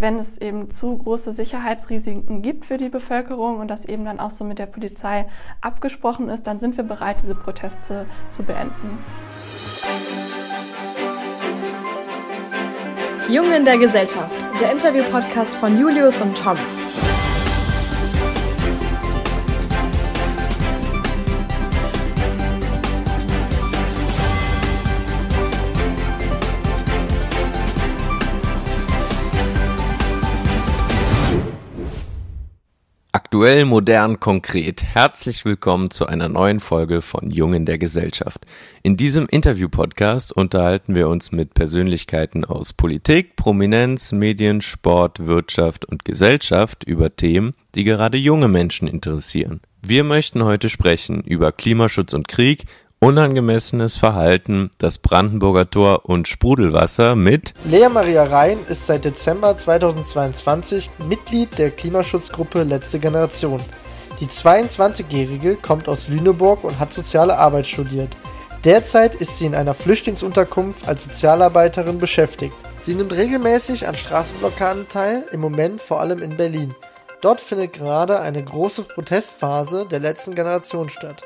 wenn es eben zu große Sicherheitsrisiken gibt für die Bevölkerung und das eben dann auch so mit der Polizei abgesprochen ist, dann sind wir bereit, diese Proteste zu beenden. Jungen der Gesellschaft, der Interview-Podcast von Julius und Tom. Aktuell, modern, konkret. Herzlich willkommen zu einer neuen Folge von Jungen der Gesellschaft. In diesem Interview-Podcast unterhalten wir uns mit Persönlichkeiten aus Politik, Prominenz, Medien, Sport, Wirtschaft und Gesellschaft über Themen, die gerade junge Menschen interessieren. Wir möchten heute sprechen über Klimaschutz und Krieg, unangemessenes Verhalten, das Brandenburger Tor und Sprudelwasser mit Lea Maria Rhein ist seit Dezember 2022 Mitglied der Klimaschutzgruppe Letzte Generation. Die 22-Jährige kommt aus Lüneburg und hat soziale Arbeit studiert. Derzeit ist sie in einer Flüchtlingsunterkunft als Sozialarbeiterin beschäftigt. Sie nimmt regelmäßig an Straßenblockaden teil, im Moment vor allem in Berlin. Dort findet gerade eine große Protestphase der letzten Generation statt.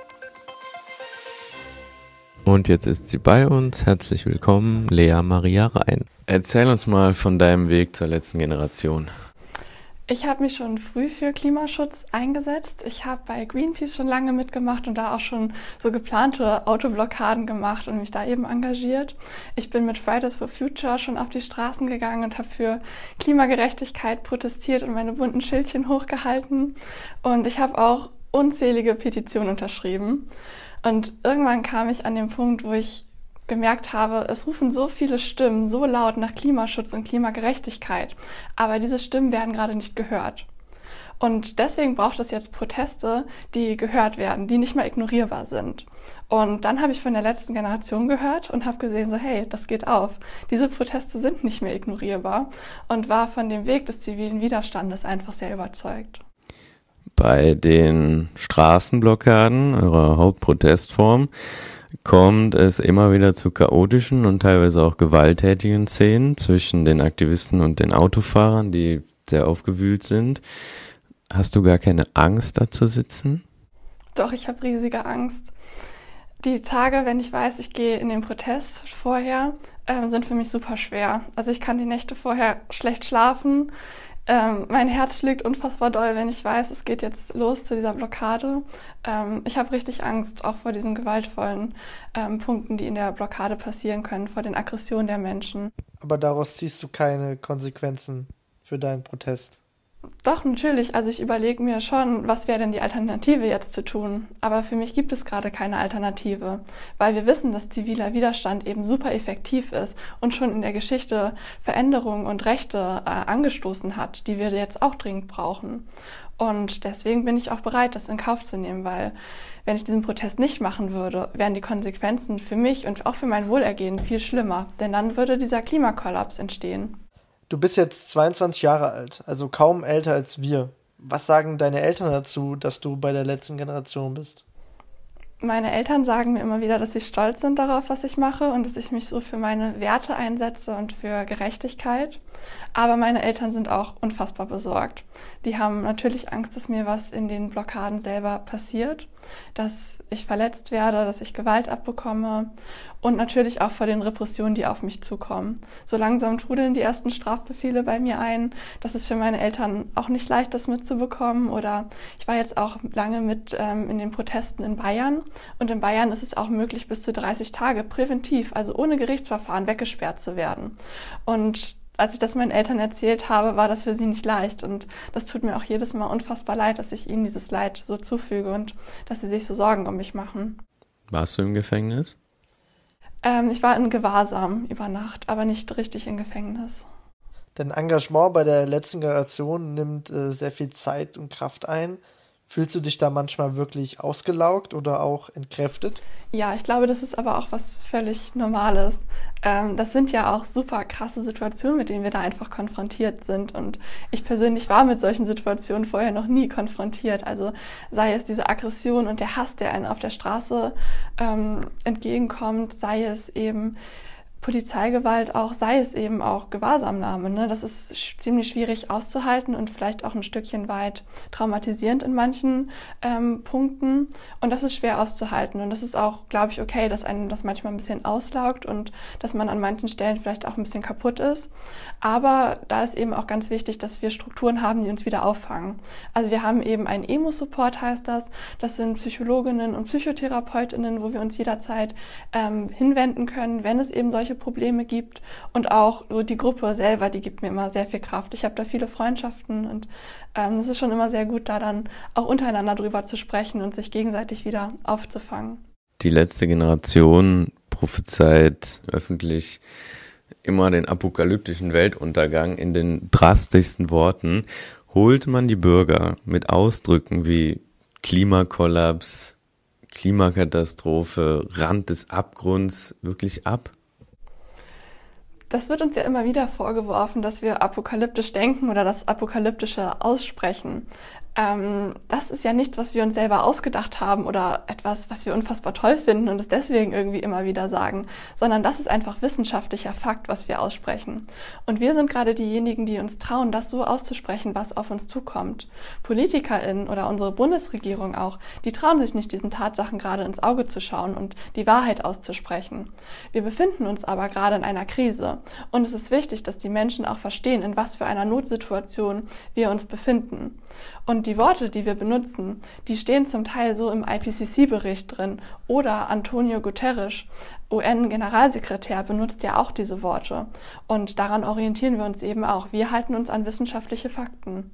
Und jetzt ist sie bei uns. Herzlich willkommen, Lea Maria Rhein. Erzähl uns mal von deinem Weg zur letzten Generation. Ich habe mich schon früh für Klimaschutz eingesetzt. Ich habe bei Greenpeace schon lange mitgemacht und da auch schon so geplante Autoblockaden gemacht und mich da eben engagiert. Ich bin mit Fridays for Future schon auf die Straßen gegangen und habe für Klimagerechtigkeit protestiert und meine bunten Schildchen hochgehalten. Und ich habe auch unzählige Petitionen unterschrieben. Und irgendwann kam ich an den Punkt, wo ich gemerkt habe, es rufen so viele Stimmen so laut nach Klimaschutz und Klimagerechtigkeit, aber diese Stimmen werden gerade nicht gehört. Und deswegen braucht es jetzt Proteste, die gehört werden, die nicht mehr ignorierbar sind. Und dann habe ich von der letzten Generation gehört und habe gesehen, so hey, das geht auf. Diese Proteste sind nicht mehr ignorierbar und war von dem Weg des zivilen Widerstandes einfach sehr überzeugt. Bei den Straßenblockaden, eurer Hauptprotestform, kommt es immer wieder zu chaotischen und teilweise auch gewalttätigen Szenen zwischen den Aktivisten und den Autofahrern, die sehr aufgewühlt sind. Hast du gar keine Angst, da zu sitzen? Doch, ich habe riesige Angst. Die Tage, wenn ich weiß, ich gehe in den Protest vorher, ähm, sind für mich super schwer. Also ich kann die Nächte vorher schlecht schlafen. Ähm, mein Herz schlägt unfassbar doll, wenn ich weiß, es geht jetzt los zu dieser Blockade. Ähm, ich habe richtig Angst, auch vor diesen gewaltvollen ähm, Punkten, die in der Blockade passieren können, vor den Aggressionen der Menschen. Aber daraus ziehst du keine Konsequenzen für deinen Protest. Doch, natürlich. Also ich überlege mir schon, was wäre denn die Alternative jetzt zu tun. Aber für mich gibt es gerade keine Alternative, weil wir wissen, dass ziviler Widerstand eben super effektiv ist und schon in der Geschichte Veränderungen und Rechte äh, angestoßen hat, die wir jetzt auch dringend brauchen. Und deswegen bin ich auch bereit, das in Kauf zu nehmen, weil wenn ich diesen Protest nicht machen würde, wären die Konsequenzen für mich und auch für mein Wohlergehen viel schlimmer, denn dann würde dieser Klimakollaps entstehen. Du bist jetzt 22 Jahre alt, also kaum älter als wir. Was sagen deine Eltern dazu, dass du bei der letzten Generation bist? Meine Eltern sagen mir immer wieder, dass sie stolz sind darauf, was ich mache und dass ich mich so für meine Werte einsetze und für Gerechtigkeit. Aber meine Eltern sind auch unfassbar besorgt. Die haben natürlich Angst, dass mir was in den Blockaden selber passiert, dass ich verletzt werde, dass ich Gewalt abbekomme und natürlich auch vor den Repressionen, die auf mich zukommen. So langsam trudeln die ersten Strafbefehle bei mir ein. Das ist für meine Eltern auch nicht leicht, das mitzubekommen. Oder ich war jetzt auch lange mit ähm, in den Protesten in Bayern und in Bayern ist es auch möglich, bis zu 30 Tage präventiv, also ohne Gerichtsverfahren, weggesperrt zu werden. Und als ich das meinen Eltern erzählt habe, war das für sie nicht leicht. Und das tut mir auch jedes Mal unfassbar leid, dass ich ihnen dieses Leid so zufüge und dass sie sich so Sorgen um mich machen. Warst du im Gefängnis? Ähm, ich war in Gewahrsam über Nacht, aber nicht richtig im Gefängnis. Dein Engagement bei der letzten Generation nimmt äh, sehr viel Zeit und Kraft ein. Fühlst du dich da manchmal wirklich ausgelaugt oder auch entkräftet? Ja, ich glaube, das ist aber auch was völlig Normales. Ähm, das sind ja auch super krasse Situationen, mit denen wir da einfach konfrontiert sind. Und ich persönlich war mit solchen Situationen vorher noch nie konfrontiert. Also sei es diese Aggression und der Hass, der einen auf der Straße ähm, entgegenkommt, sei es eben Polizeigewalt auch, sei es eben auch Gewahrsamnahme. Ne? Das ist ziemlich schwierig auszuhalten und vielleicht auch ein Stückchen weit traumatisierend in manchen ähm, Punkten. Und das ist schwer auszuhalten. Und das ist auch, glaube ich, okay, dass einem das manchmal ein bisschen auslaugt und dass man an manchen Stellen vielleicht auch ein bisschen kaputt ist. Aber da ist eben auch ganz wichtig, dass wir Strukturen haben, die uns wieder auffangen. Also wir haben eben einen Emo-Support, heißt das. Das sind Psychologinnen und Psychotherapeutinnen, wo wir uns jederzeit ähm, hinwenden können, wenn es eben solche solche Probleme gibt. Und auch die Gruppe selber, die gibt mir immer sehr viel Kraft. Ich habe da viele Freundschaften und ähm, es ist schon immer sehr gut, da dann auch untereinander drüber zu sprechen und sich gegenseitig wieder aufzufangen. Die letzte Generation prophezeit öffentlich immer den apokalyptischen Weltuntergang in den drastischsten Worten. Holt man die Bürger mit Ausdrücken wie Klimakollaps, Klimakatastrophe, Rand des Abgrunds wirklich ab? Das wird uns ja immer wieder vorgeworfen, dass wir apokalyptisch denken oder das Apokalyptische aussprechen ähm, das ist ja nichts, was wir uns selber ausgedacht haben oder etwas, was wir unfassbar toll finden und es deswegen irgendwie immer wieder sagen, sondern das ist einfach wissenschaftlicher Fakt, was wir aussprechen. Und wir sind gerade diejenigen, die uns trauen, das so auszusprechen, was auf uns zukommt. PolitikerInnen oder unsere Bundesregierung auch, die trauen sich nicht, diesen Tatsachen gerade ins Auge zu schauen und die Wahrheit auszusprechen. Wir befinden uns aber gerade in einer Krise und es ist wichtig, dass die Menschen auch verstehen, in was für einer Notsituation wir uns befinden. Und die Worte, die wir benutzen, die stehen zum Teil so im IPCC-Bericht drin. Oder Antonio Guterres, UN-Generalsekretär, benutzt ja auch diese Worte. Und daran orientieren wir uns eben auch. Wir halten uns an wissenschaftliche Fakten.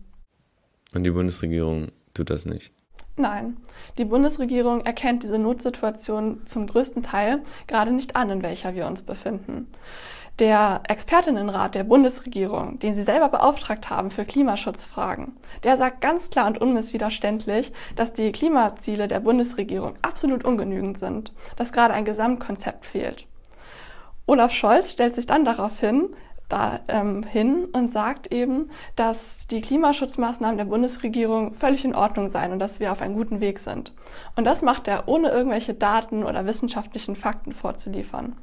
Und die Bundesregierung tut das nicht? Nein, die Bundesregierung erkennt diese Notsituation zum größten Teil gerade nicht an, in welcher wir uns befinden. Der Expertinnenrat der Bundesregierung, den Sie selber beauftragt haben für Klimaschutzfragen, der sagt ganz klar und unmisswiderständlich, dass die Klimaziele der Bundesregierung absolut ungenügend sind, dass gerade ein Gesamtkonzept fehlt. Olaf Scholz stellt sich dann darauf hin, da ähm, hin und sagt eben, dass die Klimaschutzmaßnahmen der Bundesregierung völlig in Ordnung seien und dass wir auf einem guten Weg sind. Und das macht er ohne irgendwelche Daten oder wissenschaftlichen Fakten vorzuliefern.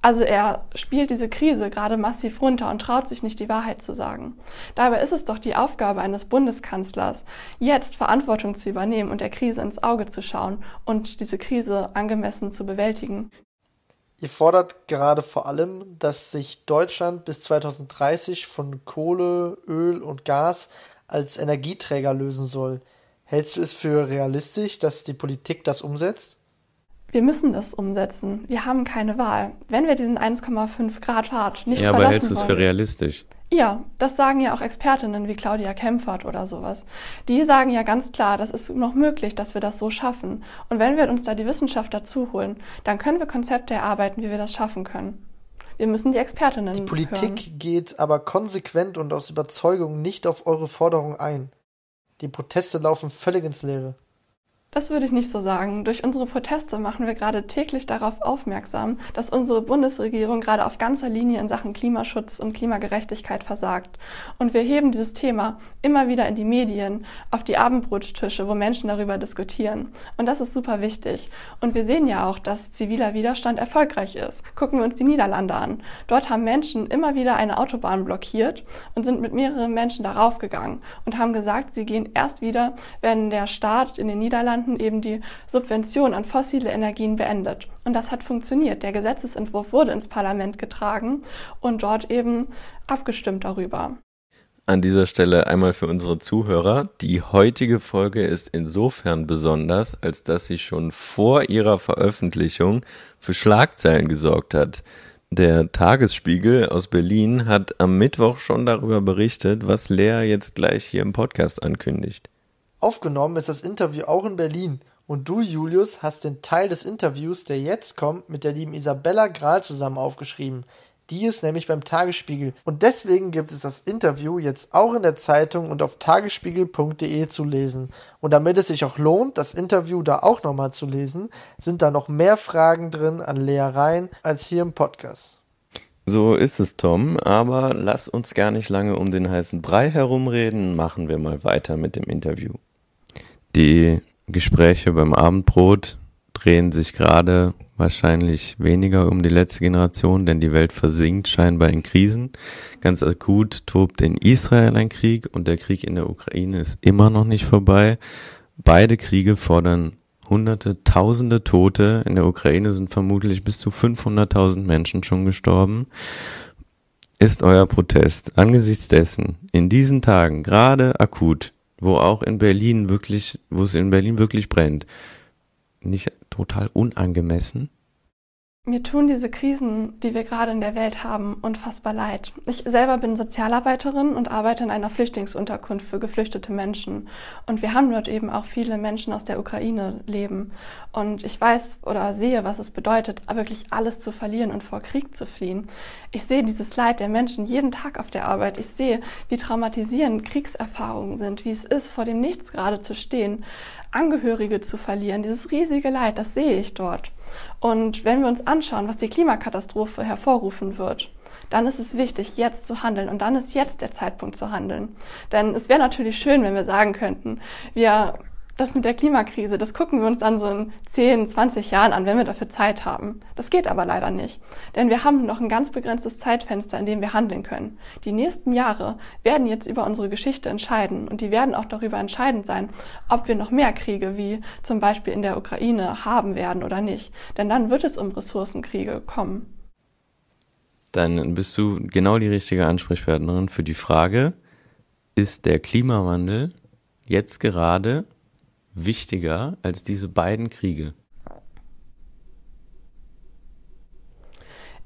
Also er spielt diese Krise gerade massiv runter und traut sich nicht die Wahrheit zu sagen. Dabei ist es doch die Aufgabe eines Bundeskanzlers, jetzt Verantwortung zu übernehmen und der Krise ins Auge zu schauen und diese Krise angemessen zu bewältigen. Ihr fordert gerade vor allem, dass sich Deutschland bis 2030 von Kohle, Öl und Gas als Energieträger lösen soll. Hältst du es für realistisch, dass die Politik das umsetzt? Wir müssen das umsetzen. Wir haben keine Wahl. Wenn wir diesen 1,5 Grad Fahrt nicht ja, verlassen aber hältst du es für realistisch? Ja, das sagen ja auch Expertinnen wie Claudia Kempfert oder sowas. Die sagen ja ganz klar, das ist noch möglich, dass wir das so schaffen. Und wenn wir uns da die Wissenschaft dazu holen, dann können wir Konzepte erarbeiten, wie wir das schaffen können. Wir müssen die Expertinnen. Die Politik hören. geht aber konsequent und aus Überzeugung nicht auf eure Forderung ein. Die Proteste laufen völlig ins Leere. Das würde ich nicht so sagen. Durch unsere Proteste machen wir gerade täglich darauf aufmerksam, dass unsere Bundesregierung gerade auf ganzer Linie in Sachen Klimaschutz und Klimagerechtigkeit versagt. Und wir heben dieses Thema immer wieder in die Medien, auf die Abendbrottische, wo Menschen darüber diskutieren. Und das ist super wichtig. Und wir sehen ja auch, dass ziviler Widerstand erfolgreich ist. Gucken wir uns die Niederlande an. Dort haben Menschen immer wieder eine Autobahn blockiert und sind mit mehreren Menschen darauf gegangen und haben gesagt, sie gehen erst wieder, wenn der Staat in den Niederlanden Niederlanden eben die Subvention an fossile Energien beendet. Und das hat funktioniert. Der Gesetzesentwurf wurde ins Parlament getragen und dort eben abgestimmt darüber. An dieser Stelle einmal für unsere Zuhörer. Die heutige Folge ist insofern besonders, als dass sie schon vor ihrer Veröffentlichung für Schlagzeilen gesorgt hat. Der Tagesspiegel aus Berlin hat am Mittwoch schon darüber berichtet, was Lea jetzt gleich hier im Podcast ankündigt. Aufgenommen ist das Interview auch in Berlin und du, Julius, hast den Teil des Interviews, der jetzt kommt, mit der lieben Isabella Grahl zusammen aufgeschrieben. Die ist nämlich beim Tagesspiegel. Und deswegen gibt es das Interview jetzt auch in der Zeitung und auf tagesspiegel.de zu lesen. Und damit es sich auch lohnt, das Interview da auch nochmal zu lesen, sind da noch mehr Fragen drin an Lehrereien als hier im Podcast. So ist es, Tom, aber lass uns gar nicht lange um den heißen Brei herumreden, machen wir mal weiter mit dem Interview. Die Gespräche beim Abendbrot, drehen sich gerade wahrscheinlich weniger um die letzte Generation, denn die Welt versinkt scheinbar in Krisen. Ganz akut tobt in Israel ein Krieg und der Krieg in der Ukraine ist immer noch nicht vorbei. Beide Kriege fordern Hunderte, Tausende Tote. In der Ukraine sind vermutlich bis zu 500.000 Menschen schon gestorben. Ist euer Protest angesichts dessen in diesen Tagen gerade akut, wo auch in Berlin wirklich, wo es in Berlin wirklich brennt, nicht total unangemessen? Mir tun diese Krisen, die wir gerade in der Welt haben, unfassbar leid. Ich selber bin Sozialarbeiterin und arbeite in einer Flüchtlingsunterkunft für geflüchtete Menschen. Und wir haben dort eben auch viele Menschen aus der Ukraine leben. Und ich weiß oder sehe, was es bedeutet, wirklich alles zu verlieren und vor Krieg zu fliehen. Ich sehe dieses Leid der Menschen jeden Tag auf der Arbeit. Ich sehe, wie traumatisierend Kriegserfahrungen sind, wie es ist, vor dem Nichts gerade zu stehen, Angehörige zu verlieren. Dieses riesige Leid, das sehe ich dort. Und wenn wir uns anschauen, was die Klimakatastrophe hervorrufen wird, dann ist es wichtig, jetzt zu handeln. Und dann ist jetzt der Zeitpunkt zu handeln. Denn es wäre natürlich schön, wenn wir sagen könnten, wir das mit der Klimakrise, das gucken wir uns dann so in 10, 20 Jahren an, wenn wir dafür Zeit haben. Das geht aber leider nicht. Denn wir haben noch ein ganz begrenztes Zeitfenster, in dem wir handeln können. Die nächsten Jahre werden jetzt über unsere Geschichte entscheiden und die werden auch darüber entscheidend sein, ob wir noch mehr Kriege wie zum Beispiel in der Ukraine haben werden oder nicht. Denn dann wird es um Ressourcenkriege kommen. Dann bist du genau die richtige Ansprechpartnerin für die Frage, ist der Klimawandel jetzt gerade wichtiger als diese beiden Kriege?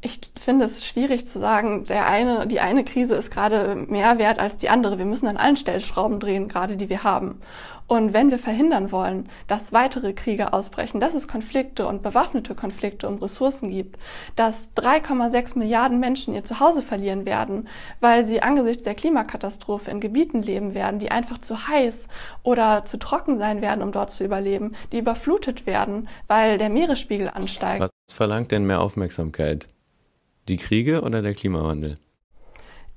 Ich finde es schwierig zu sagen, der eine, die eine Krise ist gerade mehr wert als die andere. Wir müssen an allen Stellschrauben drehen, gerade die wir haben. Und wenn wir verhindern wollen, dass weitere Kriege ausbrechen, dass es Konflikte und bewaffnete Konflikte um Ressourcen gibt, dass 3,6 Milliarden Menschen ihr Zuhause verlieren werden, weil sie angesichts der Klimakatastrophe in Gebieten leben werden, die einfach zu heiß oder zu trocken sein werden, um dort zu überleben, die überflutet werden, weil der Meeresspiegel ansteigt. Was verlangt denn mehr Aufmerksamkeit? Die Kriege oder der Klimawandel?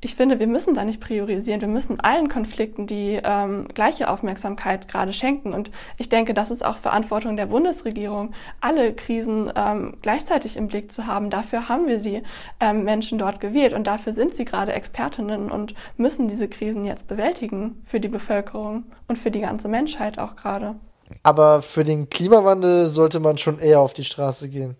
Ich finde, wir müssen da nicht priorisieren. Wir müssen allen Konflikten die ähm, gleiche Aufmerksamkeit gerade schenken. Und ich denke, das ist auch Verantwortung der Bundesregierung, alle Krisen ähm, gleichzeitig im Blick zu haben. Dafür haben wir die ähm, Menschen dort gewählt und dafür sind sie gerade Expertinnen und müssen diese Krisen jetzt bewältigen für die Bevölkerung und für die ganze Menschheit auch gerade. Aber für den Klimawandel sollte man schon eher auf die Straße gehen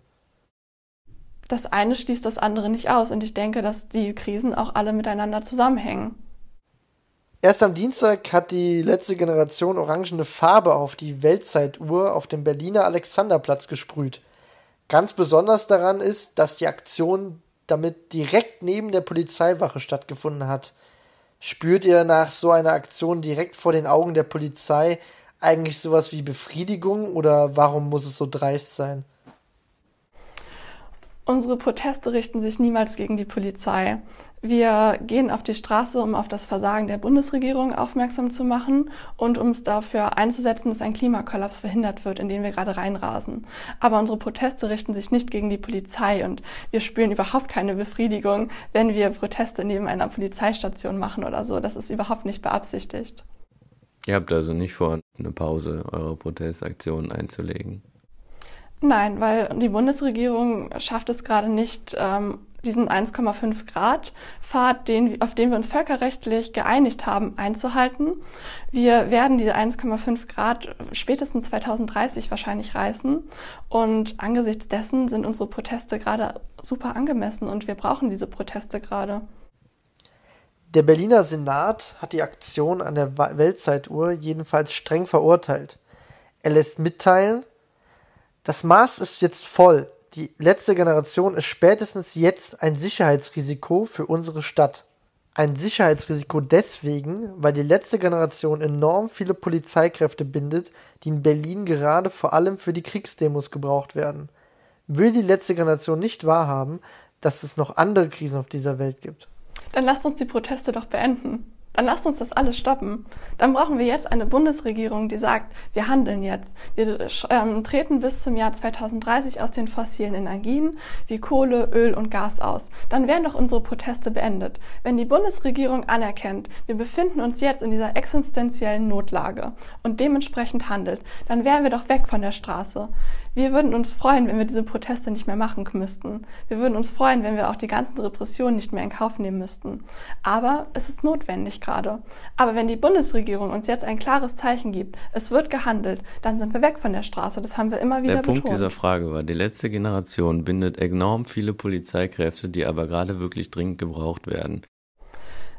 das eine schließt das andere nicht aus. Und ich denke, dass die Krisen auch alle miteinander zusammenhängen. Erst am Dienstag hat die letzte Generation orangene Farbe auf die Weltzeituhr auf dem Berliner Alexanderplatz gesprüht. Ganz besonders daran ist, dass die Aktion damit direkt neben der Polizeiwache stattgefunden hat. Spürt ihr nach so einer Aktion direkt vor den Augen der Polizei eigentlich sowas wie Befriedigung oder warum muss es so dreist sein? Unsere Proteste richten sich niemals gegen die Polizei. Wir gehen auf die Straße, um auf das Versagen der Bundesregierung aufmerksam zu machen und um es dafür einzusetzen, dass ein Klimakollaps verhindert wird, in den wir gerade reinrasen. Aber unsere Proteste richten sich nicht gegen die Polizei und wir spüren überhaupt keine Befriedigung, wenn wir Proteste neben einer Polizeistation machen oder so. Das ist überhaupt nicht beabsichtigt. Ihr habt also nicht vor, eine Pause eurer Protestaktionen einzulegen? Nein, weil die Bundesregierung schafft es gerade nicht, ähm, diesen 1,5 Grad Pfad, den, auf den wir uns völkerrechtlich geeinigt haben, einzuhalten. Wir werden diese 1,5 Grad spätestens 2030 wahrscheinlich reißen. Und angesichts dessen sind unsere Proteste gerade super angemessen und wir brauchen diese Proteste gerade. Der Berliner Senat hat die Aktion an der Weltzeituhr jedenfalls streng verurteilt. Er lässt mitteilen, das Maß ist jetzt voll. Die letzte Generation ist spätestens jetzt ein Sicherheitsrisiko für unsere Stadt. Ein Sicherheitsrisiko deswegen, weil die letzte Generation enorm viele Polizeikräfte bindet, die in Berlin gerade vor allem für die Kriegsdemos gebraucht werden. Will die letzte Generation nicht wahrhaben, dass es noch andere Krisen auf dieser Welt gibt? Dann lasst uns die Proteste doch beenden dann lasst uns das alles stoppen. Dann brauchen wir jetzt eine Bundesregierung, die sagt, wir handeln jetzt. Wir ähm, treten bis zum Jahr 2030 aus den fossilen Energien wie Kohle, Öl und Gas aus. Dann wären doch unsere Proteste beendet. Wenn die Bundesregierung anerkennt, wir befinden uns jetzt in dieser existenziellen Notlage und dementsprechend handelt, dann wären wir doch weg von der Straße. Wir würden uns freuen, wenn wir diese Proteste nicht mehr machen müssten. Wir würden uns freuen, wenn wir auch die ganzen Repressionen nicht mehr in Kauf nehmen müssten. Aber es ist notwendig gerade. Aber wenn die Bundesregierung uns jetzt ein klares Zeichen gibt, es wird gehandelt, dann sind wir weg von der Straße. Das haben wir immer wieder Der betont. Punkt dieser Frage war, die letzte Generation bindet enorm viele Polizeikräfte, die aber gerade wirklich dringend gebraucht werden.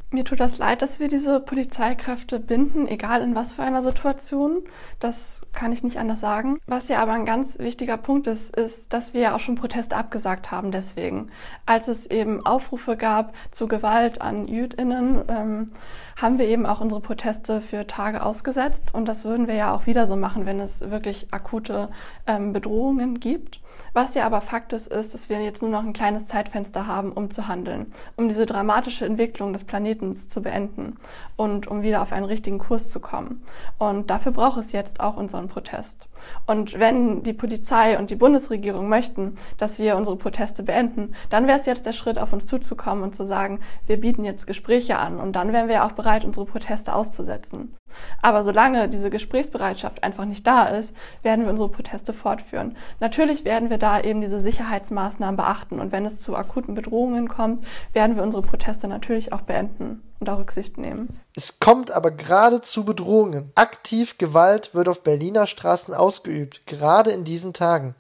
Mir tut das leid, dass wir diese Polizeikräfte binden, egal in was für einer Situation. Das kann ich nicht anders sagen. Was ja aber ein ganz wichtiger Punkt ist, ist, dass wir ja auch schon Proteste abgesagt haben deswegen. Als es eben Aufrufe gab zu Gewalt an JüdInnen, ähm, haben wir eben auch unsere Proteste für Tage ausgesetzt. Und das würden wir ja auch wieder so machen, wenn es wirklich akute ähm, Bedrohungen gibt. Was ja aber Fakt ist, ist, dass wir jetzt nur noch ein kleines Zeitfenster haben, um zu handeln, um diese dramatische Entwicklung des Planeten zu beenden und um wieder auf einen richtigen Kurs zu kommen. Und dafür braucht es jetzt auch unseren Protest. Und wenn die Polizei und die Bundesregierung möchten, dass wir unsere Proteste beenden, dann wäre es jetzt der Schritt, auf uns zuzukommen und zu sagen, wir bieten jetzt Gespräche an und dann wären wir auch bereit, unsere Proteste auszusetzen. Aber solange diese Gesprächsbereitschaft einfach nicht da ist, werden wir unsere Proteste fortführen. Natürlich werden wir da eben diese Sicherheitsmaßnahmen beachten und wenn es zu akuten Bedrohungen kommt, werden wir unsere Proteste natürlich auch beenden und auch Rücksicht nehmen. Es kommt aber gerade zu Bedrohungen. Aktiv Gewalt wird auf Berliner Straßen ausgeübt, gerade in diesen Tagen.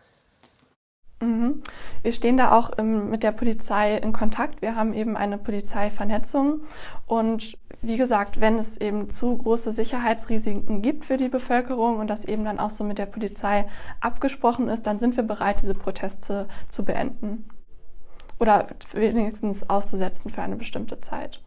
Mhm. Wir stehen da auch ähm, mit der Polizei in Kontakt. Wir haben eben eine Polizeivernetzung und wie gesagt, wenn es eben zu große Sicherheitsrisiken gibt für die Bevölkerung und das eben dann auch so mit der Polizei abgesprochen ist, dann sind wir bereit, diese Proteste zu beenden oder wenigstens auszusetzen für eine bestimmte Zeit.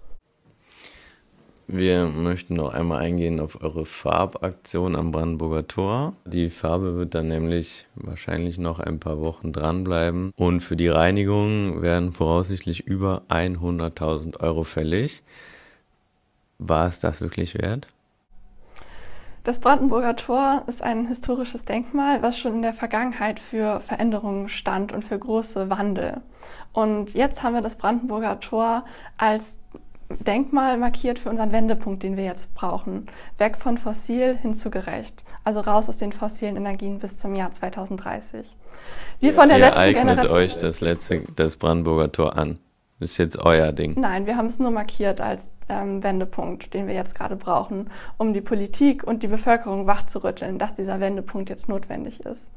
Wir möchten noch einmal eingehen auf eure Farbaktion am Brandenburger Tor. Die Farbe wird dann nämlich wahrscheinlich noch ein paar Wochen dranbleiben und für die Reinigung werden voraussichtlich über 100.000 Euro fällig. War es das wirklich wert? Das Brandenburger Tor ist ein historisches Denkmal, was schon in der Vergangenheit für Veränderungen stand und für große Wandel. Und jetzt haben wir das Brandenburger Tor als Denkmal markiert für unseren Wendepunkt, den wir jetzt brauchen. Weg von fossil hin zu gerecht. Also raus aus den fossilen Energien bis zum Jahr 2030. Wir von der Ihr letzten eignet Generation euch das letzte, das Brandenburger Tor an. Ist jetzt euer Ding. Nein, wir haben es nur markiert als ähm, Wendepunkt, den wir jetzt gerade brauchen, um die Politik und die Bevölkerung wachzurütteln, dass dieser Wendepunkt jetzt notwendig ist.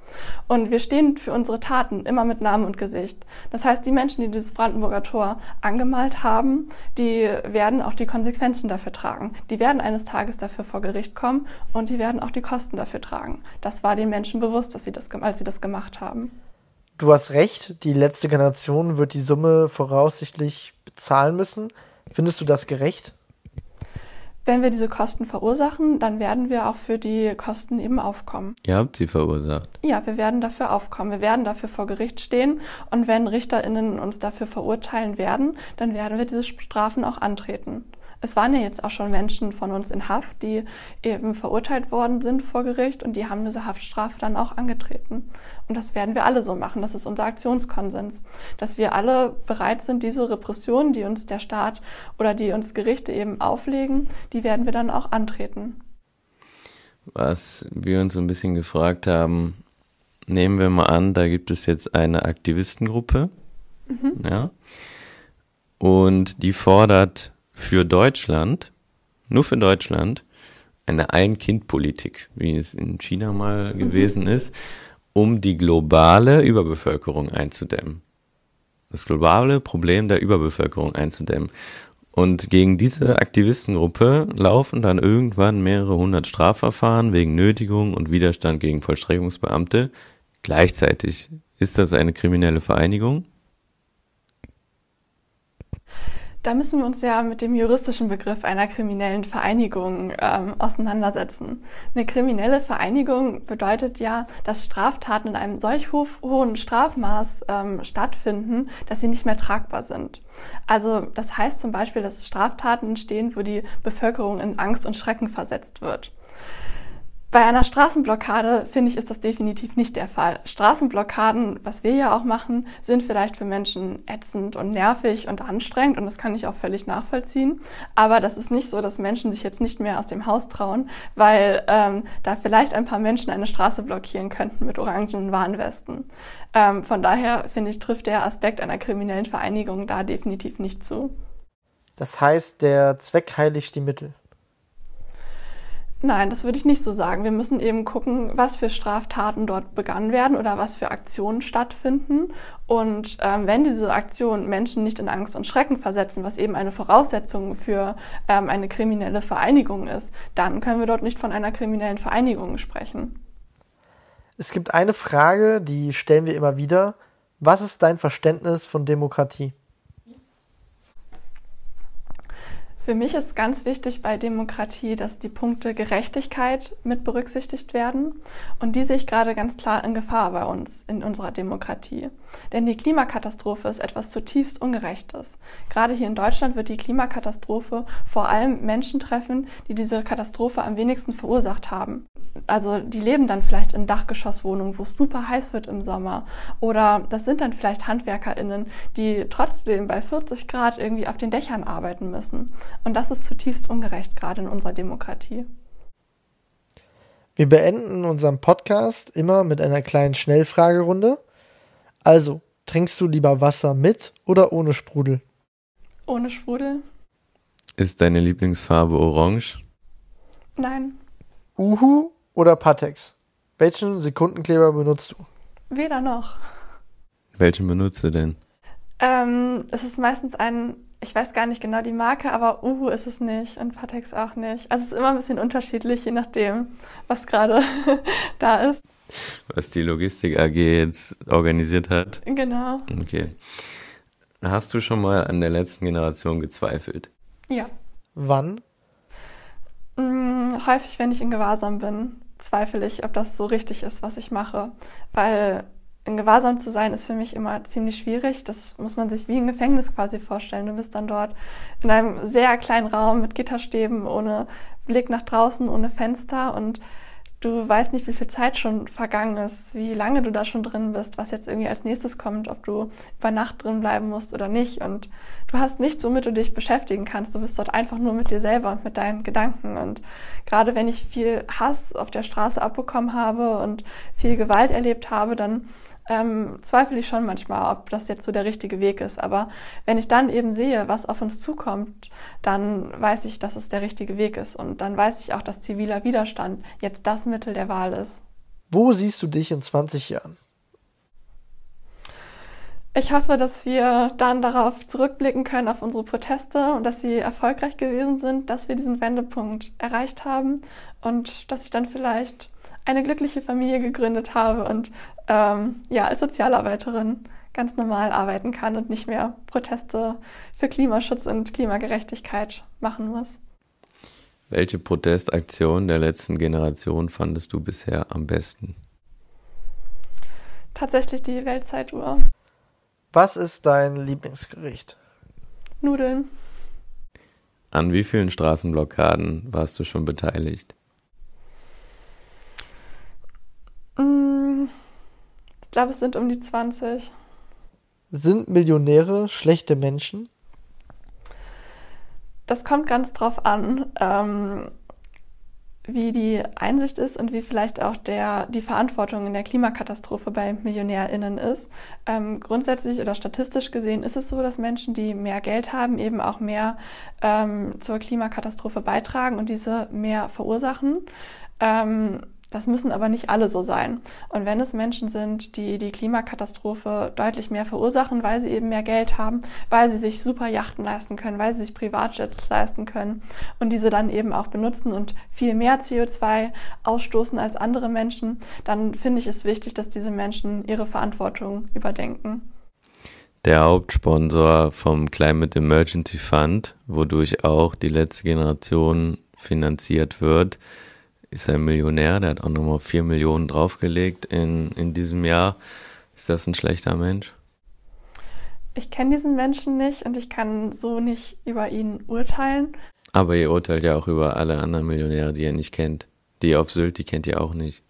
Und wir stehen für unsere Taten immer mit Namen und Gesicht. Das heißt, die Menschen, die dieses Brandenburger Tor angemalt haben, die werden auch die Konsequenzen dafür tragen. Die werden eines Tages dafür vor Gericht kommen und die werden auch die Kosten dafür tragen. Das war den Menschen bewusst, dass sie das, als sie das gemacht haben. Du hast recht, die letzte Generation wird die Summe voraussichtlich bezahlen müssen. Findest du das gerecht? Wenn wir diese Kosten verursachen, dann werden wir auch für die Kosten eben aufkommen. Ihr habt sie verursacht. Ja, wir werden dafür aufkommen. Wir werden dafür vor Gericht stehen. Und wenn RichterInnen uns dafür verurteilen werden, dann werden wir diese Strafen auch antreten es waren ja jetzt auch schon Menschen von uns in Haft, die eben verurteilt worden sind vor Gericht und die haben diese Haftstrafe dann auch angetreten. Und das werden wir alle so machen. Das ist unser Aktionskonsens. Dass wir alle bereit sind, diese Repression, die uns der Staat oder die uns Gerichte eben auflegen, die werden wir dann auch antreten. Was wir uns so ein bisschen gefragt haben, nehmen wir mal an, da gibt es jetzt eine Aktivistengruppe, mhm. ja, und die fordert für Deutschland, nur für Deutschland, eine Ein-Kind-Politik, wie es in China mal mhm. gewesen ist, um die globale Überbevölkerung einzudämmen. Das globale Problem der Überbevölkerung einzudämmen. Und gegen diese Aktivistengruppe laufen dann irgendwann mehrere hundert Strafverfahren wegen Nötigung und Widerstand gegen Vollstreckungsbeamte. Gleichzeitig ist das eine kriminelle Vereinigung Da müssen wir uns ja mit dem juristischen Begriff einer kriminellen Vereinigung ähm, auseinandersetzen. Eine kriminelle Vereinigung bedeutet ja, dass Straftaten in einem solch ho hohen Strafmaß ähm, stattfinden, dass sie nicht mehr tragbar sind. Also das heißt zum Beispiel, dass Straftaten entstehen, wo die Bevölkerung in Angst und Schrecken versetzt wird. Bei einer Straßenblockade, finde ich, ist das definitiv nicht der Fall. Straßenblockaden, was wir ja auch machen, sind vielleicht für Menschen ätzend und nervig und anstrengend und das kann ich auch völlig nachvollziehen. Aber das ist nicht so, dass Menschen sich jetzt nicht mehr aus dem Haus trauen, weil ähm, da vielleicht ein paar Menschen eine Straße blockieren könnten mit orangenen Warnwesten. Ähm, von daher, finde ich, trifft der Aspekt einer kriminellen Vereinigung da definitiv nicht zu. Das heißt, der Zweck heiligt die Mittel. Nein, das würde ich nicht so sagen. Wir müssen eben gucken, was für Straftaten dort begangen werden oder was für Aktionen stattfinden. Und ähm, wenn diese Aktionen Menschen nicht in Angst und Schrecken versetzen, was eben eine Voraussetzung für ähm, eine kriminelle Vereinigung ist, dann können wir dort nicht von einer kriminellen Vereinigung sprechen. Es gibt eine Frage, die stellen wir immer wieder. Was ist dein Verständnis von Demokratie? Für mich ist ganz wichtig bei Demokratie, dass die Punkte Gerechtigkeit mit berücksichtigt werden. Und die sehe ich gerade ganz klar in Gefahr bei uns in unserer Demokratie. Denn die Klimakatastrophe ist etwas zutiefst Ungerechtes. Gerade hier in Deutschland wird die Klimakatastrophe vor allem Menschen treffen, die diese Katastrophe am wenigsten verursacht haben. Also die leben dann vielleicht in Dachgeschosswohnungen, wo es super heiß wird im Sommer. Oder das sind dann vielleicht HandwerkerInnen, die trotzdem bei 40 Grad irgendwie auf den Dächern arbeiten müssen. Und das ist zutiefst ungerecht, gerade in unserer Demokratie. Wir beenden unseren Podcast immer mit einer kleinen Schnellfragerunde. Also, trinkst du lieber Wasser mit oder ohne Sprudel? Ohne Sprudel? Ist deine Lieblingsfarbe orange? Nein. Uhu oder Patex? Welchen Sekundenkleber benutzt du? Weder noch. Welchen benutzt du denn? Ähm, es ist meistens ein, ich weiß gar nicht genau die Marke, aber Uhu ist es nicht und Patex auch nicht. Also es ist immer ein bisschen unterschiedlich, je nachdem, was gerade da ist. Was die Logistik AG jetzt organisiert hat? Genau. Okay. Hast du schon mal an der letzten Generation gezweifelt? Ja. Wann? Hm, häufig, wenn ich in Gewahrsam bin, zweifle ich, ob das so richtig ist, was ich mache. Weil in Gewahrsam zu sein ist für mich immer ziemlich schwierig. Das muss man sich wie ein Gefängnis quasi vorstellen. Du bist dann dort in einem sehr kleinen Raum mit Gitterstäben, ohne Blick nach draußen, ohne Fenster und du weißt nicht, wie viel Zeit schon vergangen ist, wie lange du da schon drin bist, was jetzt irgendwie als nächstes kommt, ob du über Nacht drin bleiben musst oder nicht. Und du hast nichts, womit du dich beschäftigen kannst. Du bist dort einfach nur mit dir selber und mit deinen Gedanken. Und gerade wenn ich viel Hass auf der Straße abbekommen habe und viel Gewalt erlebt habe, dann ähm, zweifle ich schon manchmal, ob das jetzt so der richtige Weg ist. Aber wenn ich dann eben sehe, was auf uns zukommt, dann weiß ich, dass es der richtige Weg ist. Und dann weiß ich auch, dass ziviler Widerstand jetzt das Mittel der Wahl ist. Wo siehst du dich in 20 Jahren? Ich hoffe, dass wir dann darauf zurückblicken können, auf unsere Proteste und dass sie erfolgreich gewesen sind, dass wir diesen Wendepunkt erreicht haben und dass ich dann vielleicht eine glückliche Familie gegründet habe und ähm, ja, als Sozialarbeiterin ganz normal arbeiten kann und nicht mehr Proteste für Klimaschutz und Klimagerechtigkeit machen muss. Welche Protestaktion der letzten Generation fandest du bisher am besten? Tatsächlich die Weltzeituhr. Was ist dein Lieblingsgericht? Nudeln. An wie vielen Straßenblockaden warst du schon beteiligt? Ich glaube, es sind um die 20. Sind Millionäre schlechte Menschen? Das kommt ganz drauf an, ähm, wie die Einsicht ist und wie vielleicht auch der, die Verantwortung in der Klimakatastrophe bei MillionärInnen ist. Ähm, grundsätzlich oder statistisch gesehen ist es so, dass Menschen, die mehr Geld haben, eben auch mehr ähm, zur Klimakatastrophe beitragen und diese mehr verursachen. Ähm, das müssen aber nicht alle so sein. Und wenn es Menschen sind, die die Klimakatastrophe deutlich mehr verursachen, weil sie eben mehr Geld haben, weil sie sich super Yachten leisten können, weil sie sich Privatjets leisten können und diese dann eben auch benutzen und viel mehr CO2 ausstoßen als andere Menschen, dann finde ich es wichtig, dass diese Menschen ihre Verantwortung überdenken. der Hauptsponsor vom Climate Emergency Fund, wodurch auch die letzte Generation finanziert wird, ist ein Millionär. Der hat auch nochmal 4 Millionen draufgelegt in, in diesem Jahr. Ist das ein schlechter Mensch? Ich kenne diesen Menschen nicht und ich kann so nicht über ihn urteilen. Aber ihr urteilt ja auch über alle anderen Millionäre, die ihr nicht kennt. Die auf Sylt, die kennt ihr auch nicht.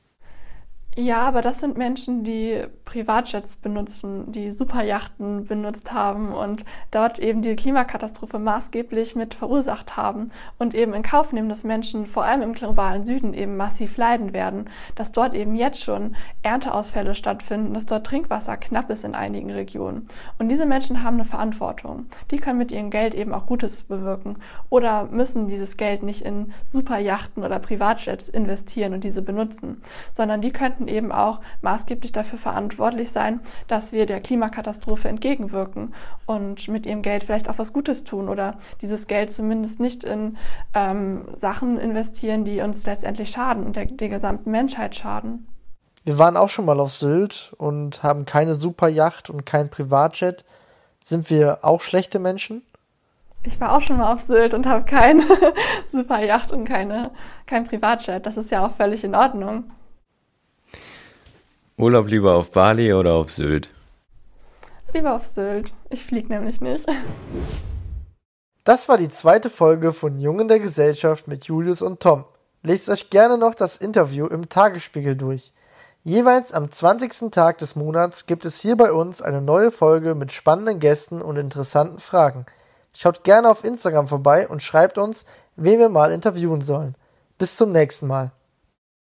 Ja, aber das sind Menschen, die Privatjets benutzen, die Superjachten benutzt haben und dort eben die Klimakatastrophe maßgeblich mit verursacht haben und eben in Kauf nehmen, dass Menschen vor allem im globalen Süden eben massiv leiden werden, dass dort eben jetzt schon Ernteausfälle stattfinden, dass dort Trinkwasser knapp ist in einigen Regionen. Und diese Menschen haben eine Verantwortung. Die können mit ihrem Geld eben auch Gutes bewirken oder müssen dieses Geld nicht in Superjachten oder Privatjets investieren und diese benutzen, sondern die könnten könnten eben auch maßgeblich dafür verantwortlich sein, dass wir der Klimakatastrophe entgegenwirken und mit ihrem Geld vielleicht auch was Gutes tun oder dieses Geld zumindest nicht in ähm, Sachen investieren, die uns letztendlich schaden und der, der gesamten Menschheit schaden. Wir waren auch schon mal auf Sylt und haben keine Superjacht und kein Privatjet. Sind wir auch schlechte Menschen? Ich war auch schon mal auf Sylt und habe keine Superjacht und keine, kein Privatjet. Das ist ja auch völlig in Ordnung. Urlaub lieber auf Bali oder auf Sylt? Lieber auf Sylt. Ich fliege nämlich nicht. Das war die zweite Folge von Jungen der Gesellschaft mit Julius und Tom. Lest euch gerne noch das Interview im Tagesspiegel durch. Jeweils am 20. Tag des Monats gibt es hier bei uns eine neue Folge mit spannenden Gästen und interessanten Fragen. Schaut gerne auf Instagram vorbei und schreibt uns, wen wir mal interviewen sollen. Bis zum nächsten Mal.